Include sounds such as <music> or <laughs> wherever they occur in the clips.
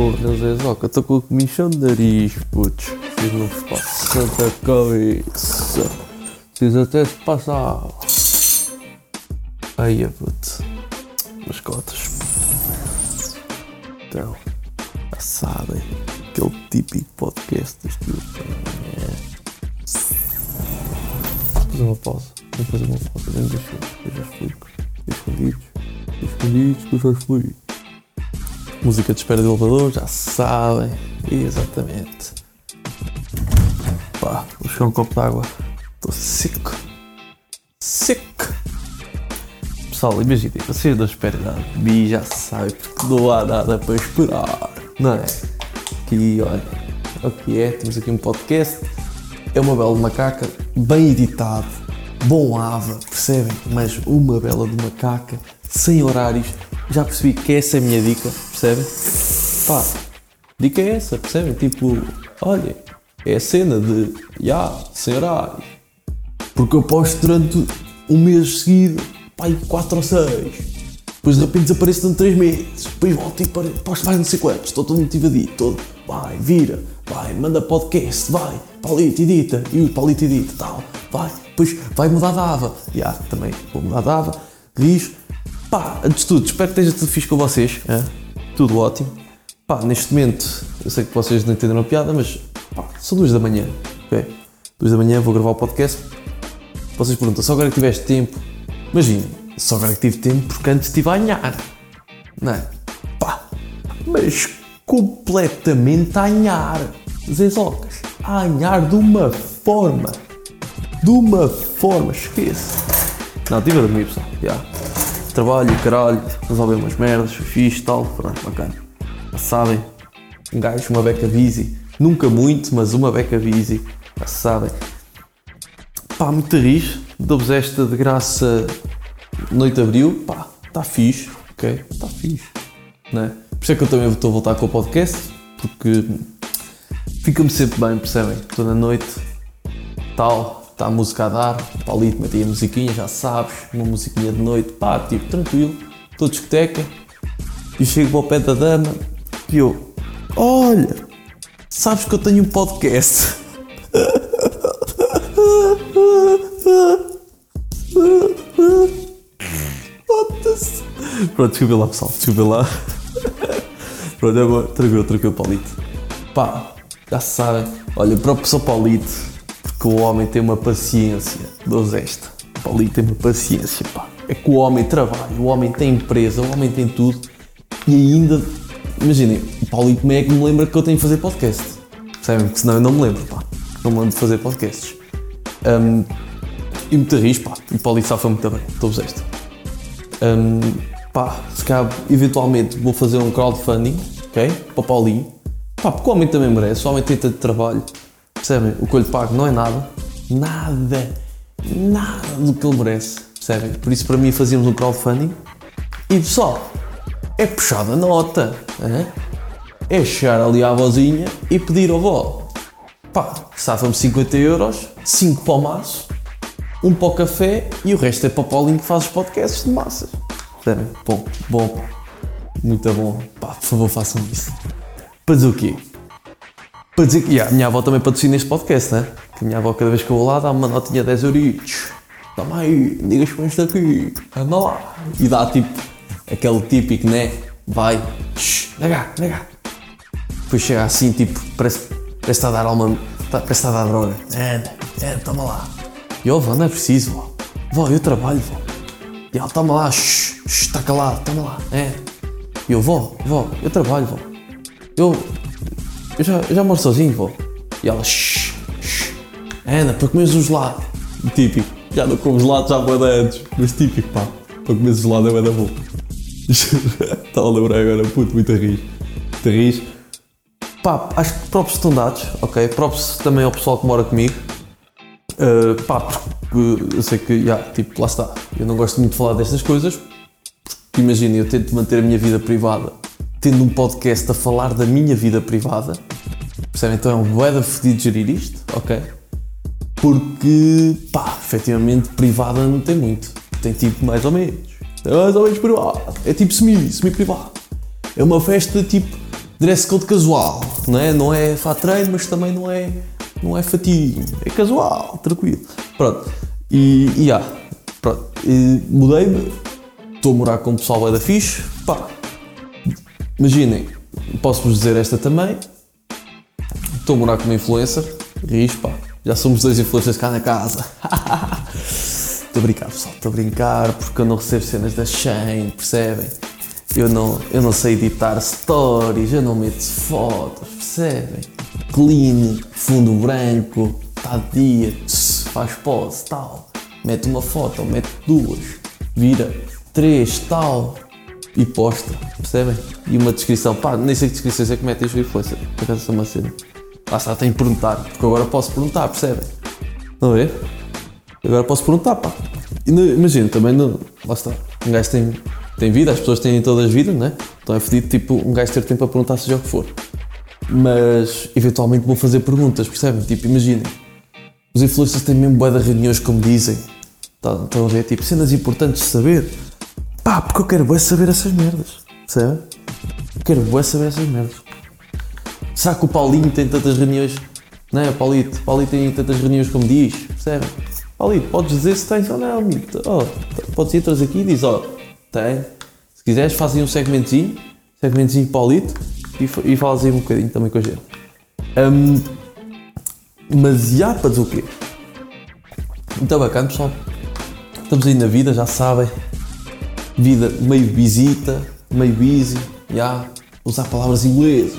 Porra, Zé Zoca, estou com a comichão de nariz, putz. Fiz não se passa da cabeça. Fiz até se passar. Aí, putz. As cotas. Então, já sabem. Aquele típico podcast das tuas. Fazer uma pausa. Vamos fazer uma pausa dentro das coisas. Eu já explico. Escondidos. Escondidos, que eu já explico. Música de espera de elevador, já sabem. Exatamente. Pá, vou um copo de água. Estou seco. Seco. Pessoal, imaginem, vocês não esperam nada de mim, já sabem, porque não há nada para esperar. Não é? Aqui, olha, o que é? Temos aqui um podcast. É uma bela macaca, bem editado, bom ava, percebem? Mas uma bela de macaca, sem horários. Já percebi que essa é a minha dica, percebem? Pá, dica é essa, percebem? Tipo, olha, é a cena de, já, sem horários. Porque eu posto durante um mês seguido, pai, 4 ou 6. Depois de repente desaparece durante 3 meses. Depois volto e posto mais não sei quantos. Estou todo motivadito, todo. Vai, vira, vai, manda podcast, vai, palito, edita. E o palito edita, tal, vai. Depois vai mudar de ava. Já, também vou mudar de ava. Rijo. Pá, antes de tudo, espero que esteja tudo fixe com vocês. hã? Tudo ótimo. Pá, neste momento, eu sei que vocês não entenderam a piada, mas pá, são duas da manhã, ok? Duas da manhã vou gravar o podcast. Vocês perguntam, só agora que tiveste tempo? Imaginem, só agora que tive tempo porque antes estive a anhar. Não é? Pá, mas completamente a anhar. Zezocas, a anhar de uma forma. De uma forma, esquece. Não, estive a dormir, pessoal. Já. Trabalho, caralho, resolver umas merdas, fixe, tal, pronto, bacana. Sabem, um gajo, uma beca busy. Nunca muito, mas uma beca. Já sabem. Pá, muito rijo. Dou-vos esta de graça noite abril. Pá, está fixe. Ok? Está fixe. Né? Por isso é que eu também estou a voltar com o podcast. Porque fica-me sempre bem, percebem? Estou na noite, tal, está a música a dar. Palito, meti a musiquinha, já sabes. Uma musiquinha de noite. Pá, tipo, tranquilo. Estou discoteca. E chego ao pé da dama. E eu, olha, sabes que eu tenho um podcast. <laughs> Pronto, desculpa lá, pessoal. Desculpa lá. Pronto, agora, tranquilo, tranquilo, Paulito. Pá, já sabem. Olha, para o pessoal Paulito, porque o homem tem uma paciência. Dou esta. O Paulito tem uma paciência, pá. É que o homem trabalha, o homem tem empresa, o homem tem tudo. E ainda, imaginem, o Paulito meio é que me lembra que eu tenho que fazer podcast. Percebem? Porque senão eu não me lembro, pá. Não me lembro de fazer podcasts. Hum, e muito rijo, pá. E o Paulito safa muito bem. Dou-vos esta. Hum, pá, se calhar, eventualmente vou fazer um crowdfunding, ok? Para o Paulinho. Pá, porque o homem também merece, o homem tem tanto trabalho. Percebem? O que eu lhe pago não é nada. Nada. Nada do que ele merece. Percebem? Por isso, para mim, fazíamos um crowdfunding. E pessoal, é puxar a nota. hã? É chegar ali à vozinha e pedir ao vó. Pá, safa-me 50 euros, 5 para o maço, um para o café e o resto é para o Paulinho que faz os podcasts de massas. Percebem? Bom, bom. Muito bom. Pá, por favor, façam isso. Para dizer o quê? Para dizer que, yeah, a minha avó também patrocina este podcast, né? Que a minha avó, cada vez que eu vou lá, dá-me uma notinha de 10 euritos. Toma aí, digas com isto aqui, anda lá. E dá tipo, aquele típico, né? Vai, shh, nega, nega. Depois chega assim, tipo, parece, parece a dar alguma. Parece está a dar droga. Anda, anda, toma lá. E eu, vó, não é preciso, vó. Vó, eu trabalho, vó. E ela, toma lá, shh, shh, está calado, toma lá. É. E eu, vó, vó, eu trabalho, vó. Eu, eu já, eu já moro sozinho, vó. E ela, shh, shh. Ana, para comeres um gelado. Típico. Já não como gelado já de antes. Mas típico, pá. Para comeres gelado é da bom. Estava <laughs> a lembrar agora, puto, muito a rir. Muito a rir. Pá, acho que props estão dados, ok? Props também ao pessoal que mora comigo. Uh, pá, porque eu sei que, já, tipo, lá está. Eu não gosto muito de falar destas coisas. Porque imagina, eu tento manter a minha vida privada tendo um podcast a falar da minha vida privada. Percebem? Então é um bué de fodido gerir isto, ok? Porque, pá, efetivamente privada não tem muito. Tem tipo mais ou menos. Mais ou menos privado. É tipo semi, semi-privado. É uma festa tipo dress code casual, não é? Não é fato treino, mas também não é, não é fatinho, é casual, tranquilo. Pronto, e, e yeah, pronto, mudei-me, estou a morar com o pessoal da fixe, pá, imaginem, posso-vos dizer esta também, estou a morar com uma influencer, ris, pá, já somos dois influencers cá na casa. <laughs> Estou a brincar, pessoal, estou a brincar porque eu não recebo cenas da Shane, percebem? Eu não, eu não sei editar stories, eu não meto fotos, percebem? Clean, fundo branco, está dia, faz pose, tal. Mete uma foto, mete duas, vira três, tal. E posta, percebem? E uma descrição, pá, nem sei que descrições é que metem os influencers, por acaso é uma cena. Lá está, tenho que perguntar, porque agora posso perguntar, percebem? Não é? Agora posso perguntar, pá. Imagina, também, não, lá está, um gajo tem, tem vida, as pessoas têm todas vidas, né? Então é fedido, tipo, um gajo ter tempo para perguntar seja o que for. Mas, eventualmente, vou fazer perguntas, percebem? Tipo, imaginem, os influencers têm mesmo boa de reuniões, como dizem. Estão, estão a ver, tipo, cenas importantes de saber. Pá, porque eu quero bem saber essas merdas, percebem? Quero bem saber essas merdas. Será que o Paulinho tem tantas reuniões? Não é, Paulito? Paulinho tem tantas reuniões como diz, percebem? Paulito, podes dizer se tens ou não, Oh, podes ir atrás aqui e diz, ó, oh, tem. Se quiseres, faz aí um segmentozinho, segmentozinho Paulito, e, e falas aí um bocadinho também com a gente. Um, mas já para dizer o quê? Muito bacana, pessoal. Estamos aí na vida, já sabem. Vida meio visita, meio busy, já. Usar palavras inglesas,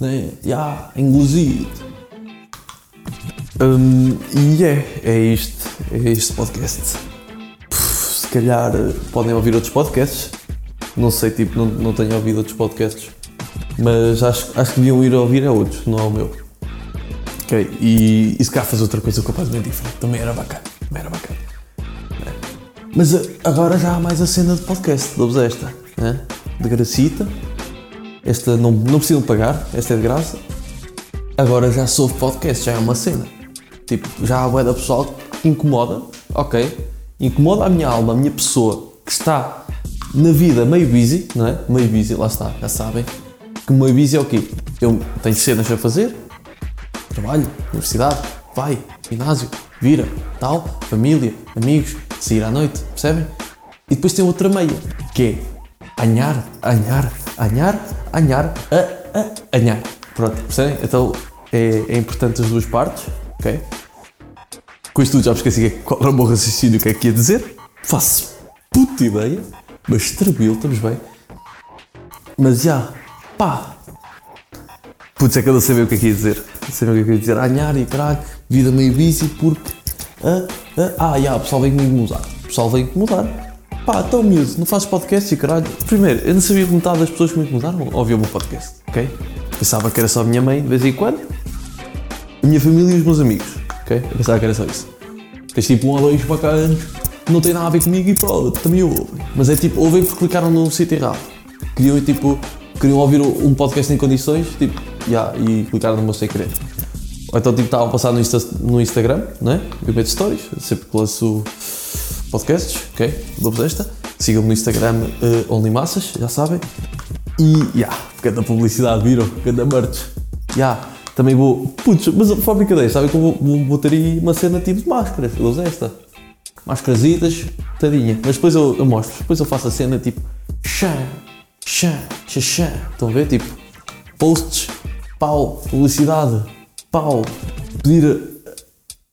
né? Já, inglesito. Um, e é, é isto, é este podcast. Se calhar podem ouvir outros podcasts. Não sei, tipo, não, não tenho ouvido outros podcasts. Mas acho, acho que deviam ir ouvir a outros, não ao meu. Ok, e, e se calhar fazer outra coisa completamente diferente. Também era bacana, também era bacana. Mas agora já há mais a cena de podcast, dou-vos esta, né? de gracita. Esta não, não precisam pagar, esta é de graça. Agora já sou podcast, já é uma cena. Tipo, já há bué da pessoal que incomoda, ok? Incomoda a minha alma, a minha pessoa que está na vida meio busy, não é? Meio busy, lá está, já sabem. Que meio busy é o quê? Eu tenho cenas a fazer, trabalho, universidade, vai, ginásio, vira, tal, família, amigos, sair à noite, percebem? E depois tem outra meia, que é anhar, anhar, anhar, anhar, a, a, anhar. Pronto, percebem? Então é, é importante as duas partes ok? Com isto tudo já me esqueci qual era o meu raciocínio, o que é que ia dizer. Faço puta ideia, mas tranquilo, estamos bem. Mas já, pá. Putz, é que eu não sabia o que é que ia dizer. Não sabia o que é que ia dizer. Anhar e caralho, vida meio busy porque. Ah, ah, ah já, o pessoal vem comigo mudar. O pessoal vem mudar. Pá, então miúdo, não fazes podcast e caralho. Primeiro, eu não sabia que metade das pessoas que me mudaram ouviam o meu podcast, ok? Pensava que era só a minha mãe de vez em quando a minha família e os meus amigos. Ok? Eu pensava que era só isso. Tens tipo um ou dois bacanas não tem nada a ver comigo e pronto, também ouvem. Mas é tipo, ouvem porque clicaram no sítio errado. Queriam tipo, queriam ouvir um podcast em condições, tipo, yeah, e clicaram no meu sem querer. Ou então tipo, estavam a passar no, Insta, no Instagram, né? Eu meto stories, sempre que lanço podcasts, ok? Dou-vos esta. Sigam-me no Instagram uh, OnlyMassas, já sabem. E, já, yeah, cada publicidade, viram? Cada merch. Já. Yeah também vou. Putz, mas a brincadeira, sabem que eu vou, vou, ter aí uma cena tipo de máscaras. Eu uso esta. Máscarasitas, tadinha. Mas depois eu, eu, mostro. Depois eu faço a cena tipo. Chá, chá, chá, chá. Estão a ver? Tipo. Posts, pau, publicidade, pau. Pedir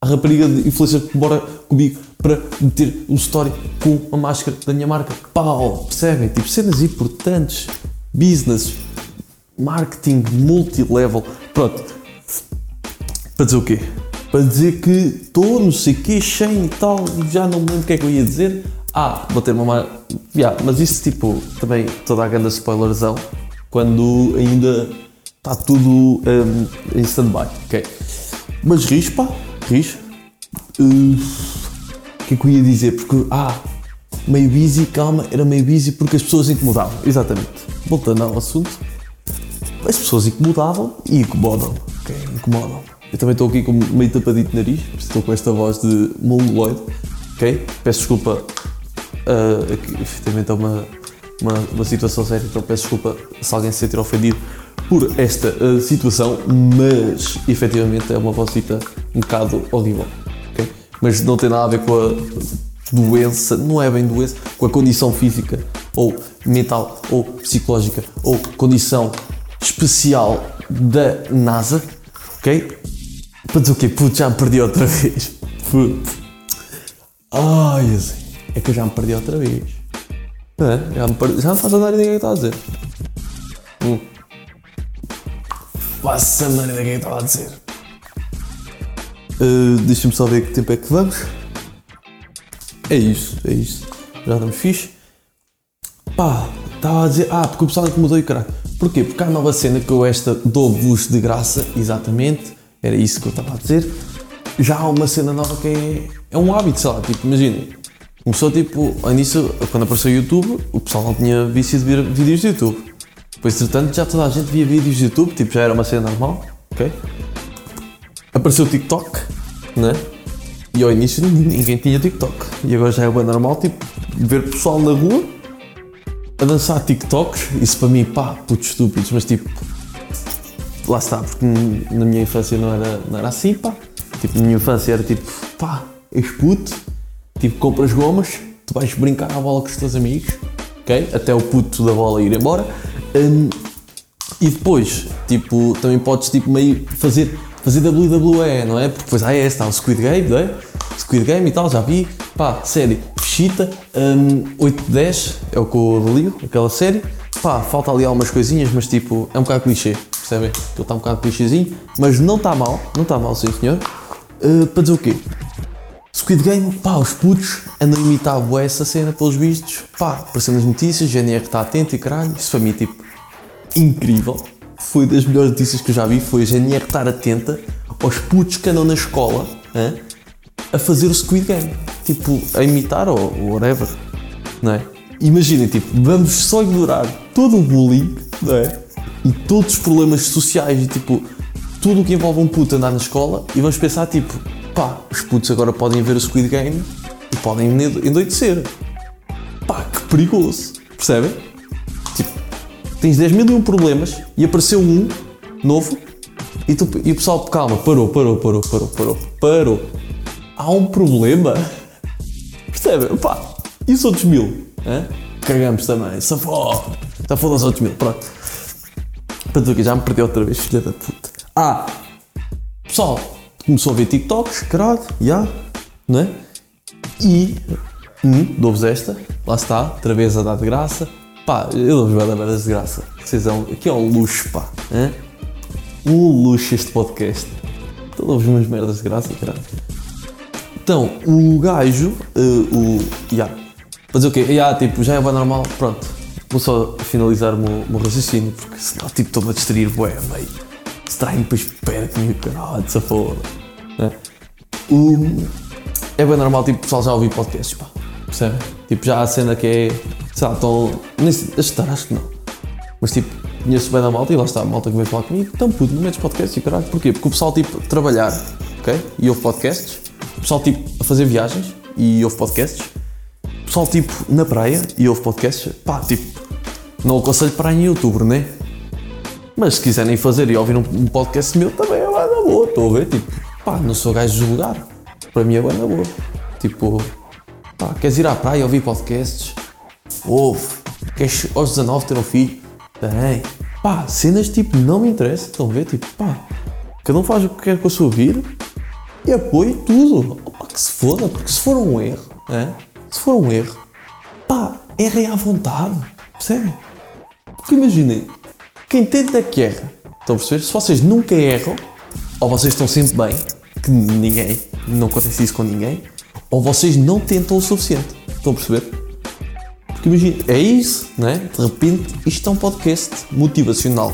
a, rapariga de influência que mora comigo para meter um story com a máscara da minha marca. Pau, percebem? Tipo, cenas importantes. Business, marketing multi-level. Pronto, para dizer o quê? Para dizer que estou, não sei quê, cheio e tal, já não me lembro o que é que eu ia dizer. Ah, vou ter uma. Yeah, mas isso, tipo, também toda a grande spoilerzão, quando ainda está tudo um, em stand-by, ok? Mas ris, ris. Uh, o que é que eu ia dizer? Porque, ah, meio busy, calma, era meio busy porque as pessoas incomodavam. Exatamente. Voltando ao assunto, as pessoas incomodavam e incomodam, ok? Incomodam. Eu também estou aqui com meio tapadito de nariz, estou com esta voz de mongoloide, ok? Peço desculpa, uh, aqui, é uma, uma, uma, situação séria, então peço desculpa se alguém se sentir ofendido por esta uh, situação, mas efetivamente é uma vocita um bocado horrível. Okay? Mas não tem nada a ver com a doença, não é bem doença, com a condição física ou mental ou psicológica ou condição especial da NASA, ok? Para dizer o quê? Putz, já me perdi outra <laughs> vez. Putz. Ai, assim, é que eu já me perdi outra vez. É, já, me perdi, já não faz a ideia do que está a dizer. Hum. Faço a do que é estava a dizer. Uh, Deixa-me só ver que tempo é que vamos. É isso, é isso. Já estamos fixe. Pá, estava a dizer. Ah, porque o pessoal incomodou e caralho. Porquê? Porque há nova cena que eu esta dou-vos de graça, exatamente. Era isso que eu estava a dizer. Já há uma cena nova que é, é um hábito, sei lá, tipo, imaginem. Começou tipo, ao início, quando apareceu o YouTube, o pessoal não tinha vício de ver vídeos de YouTube. Depois, entretanto, já toda a gente via vídeos de YouTube, tipo, já era uma cena normal, ok? Apareceu o TikTok, né? E ao início ninguém tinha TikTok. E agora já é bem normal, tipo, ver pessoal na rua a dançar TikToks. Isso para mim, pá, putos estúpidos, mas tipo, lá está, porque na minha infância não era, não era assim, pá. Tipo, na minha infância era tipo, pá, és puto, tipo, compras gomas, tu vais brincar à bola com os teus amigos, ok? Até o puto da bola ir embora. Um, e depois, tipo, também podes, tipo, meio fazer, fazer WWE, não é? Porque depois há esta, há o Squid Game, não é? Squid Game e tal, já vi. Pá, série, Fechita, um, 8 de 10, é o que eu ligo, aquela série. Pá, falta ali algumas coisinhas, mas tipo, é um bocado clichê, percebem? Ele está um bocado clichêzinho, mas não está mal, não está mal, sim senhor. Uh, para dizer o quê? Squid Game, pá, os putos andam a imitar bué essa cena pelos vistos, pá, aparecendo nas notícias, GNR está atento e caralho, isso para mim, tipo, incrível. Foi das melhores notícias que eu já vi, foi a GNR estar atenta aos putos que andam na escola a fazer o Squid Game, tipo, a imitar ou whatever, não é? Imaginem, tipo, vamos só ignorar todo o bullying, não é? E todos os problemas sociais e, tipo, tudo o que envolve um puto andar na escola e vamos pensar, tipo, pá, os putos agora podem ver o Squid Game e podem endoidecer. Pá, que perigoso, percebem? Tipo, tens 10 mil e um problemas e apareceu um novo e, tu, e o pessoal, calma, parou, parou, parou, parou, parou, parou. Há um problema, <laughs> percebem? Pá, e os outros mil? Hã? Cagamos também, safou, safou dos outros mil, pronto. Para aqui, já me perdi outra vez, filha da puta. Ah, pessoal, começou a ver TikToks, caralho, já, yeah, não é? E, hum, dou-vos esta, lá está, outra vez a dar de graça. Pá, eu dou-vos merdas de graça. Vocês são, aqui é um luxo, pá. Hein? Um luxo este podcast. Então dou-vos umas merdas de graça, caralho. Então, o gajo, uh, o. Yeah, fazer o quê? Yeah, tipo, já é bem normal, pronto. Vou só finalizar o meu, meu raciocínio, porque senão, tipo, estou-me a distrair, bué, meio. Distrai-me, depois perco-me, caralho, dessa foda. Né? É bem normal, tipo, o pessoal já ouvir podcasts, pá. Percebem? Tipo, já a cena que é. Sei lá, estão. Acho que não. Mas tipo, conheço bem da malta e lá está a malta que vem falar comigo. Então, puto, não metes podcasts e caralho. Porquê? Porque o pessoal, tipo, trabalhar, ok? E ouve podcasts. O pessoal, tipo, a fazer viagens e ouve podcasts. O pessoal, tipo, na praia e ouve podcasts. Pá, tipo, não aconselho para em outubro, né? Mas se quiserem fazer e ouvir um, podcast meu, também é bem na boa. Estou a ver, tipo, pá, não sou gajo de julgar. Para mim é bem na boa. Tipo, pá, queres ir à praia ouvir podcasts? Ouve. Queres aos 19 ter um filho? Tem. Pá, cenas tipo, não me interessa. Estão a ver? Tipo, pá, cada um faz o que quer com a sua vida e apoio tudo. Pá, que se foda, porque se for um erro, é? se for um erro, pá, errem à vontade. Percebem? Porque imaginem, quem tenta que erra. Estão a perceber? Se vocês nunca erram, ou vocês estão sempre bem, que ninguém, não acontece isso com ninguém, ou vocês não tentam o suficiente. Estão a perceber? Porque imagina, é isso, não é? De repente, isto é um podcast motivacional,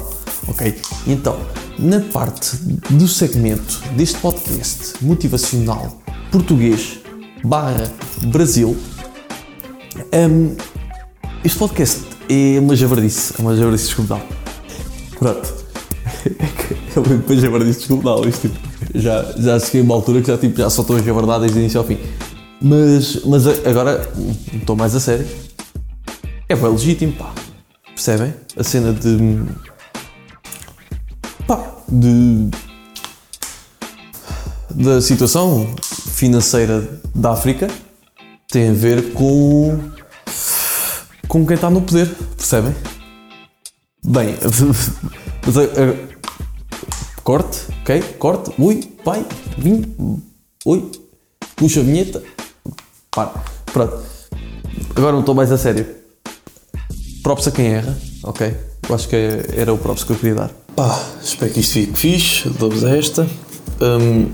ok? Então, na parte do segmento deste podcast motivacional português barra Brasil, um, este podcast é uma javardice, é uma javardice desculpa. Pronto. <laughs> Eu depois javardice desculpa, isto tipo, já, já cheguei a uma altura que já, tipo, já só estou a javardar desde o início ao fim. Mas, mas agora estou mais a sério. É bem legítimo, pá. Percebem? A cena de. de da situação financeira da África tem a ver com com quem está no poder, percebem? Bem, mas, uh, corte, ok? Corte, ui, pai, vim, ui, puxa a vinheta, para, pronto. Agora não estou mais a sério. Props a quem erra, ok? Eu acho que era o props que eu queria dar. Pá, espero que isto fique fixe, dou-vos esta. Um,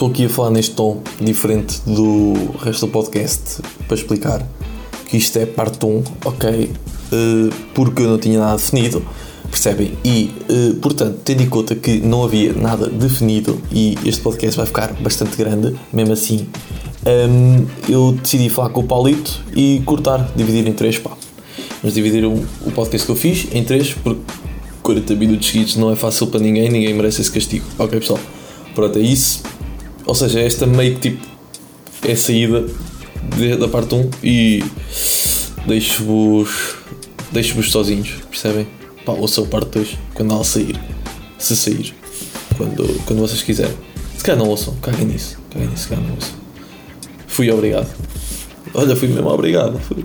Estou aqui a falar neste tom diferente do resto do podcast para explicar que isto é parte 1, ok? Uh, porque eu não tinha nada definido, percebem? E, uh, portanto, tendo em conta que não havia nada definido e este podcast vai ficar bastante grande, mesmo assim, um, eu decidi falar com o Paulito e cortar, dividir em três, pá. Mas dividir o, podcast que eu fiz em três, porque 40 minutos seguidos não é fácil para ninguém, ninguém merece esse castigo. Ok, pessoal? Pronto, é isso. Ou seja, esta meio que tipo é a saída da parte 1 e deixo-vos deixo-vos sozinhos, percebem? Pá, ouçam a parte 2 quando ela sair. Se sair. Quando, quando vocês quiserem. Se calhar não ouçam, caguem nisso. Caguem nisso, se calhar não ouçam. Fui obrigado. Olha, fui mesmo obrigado. Fui.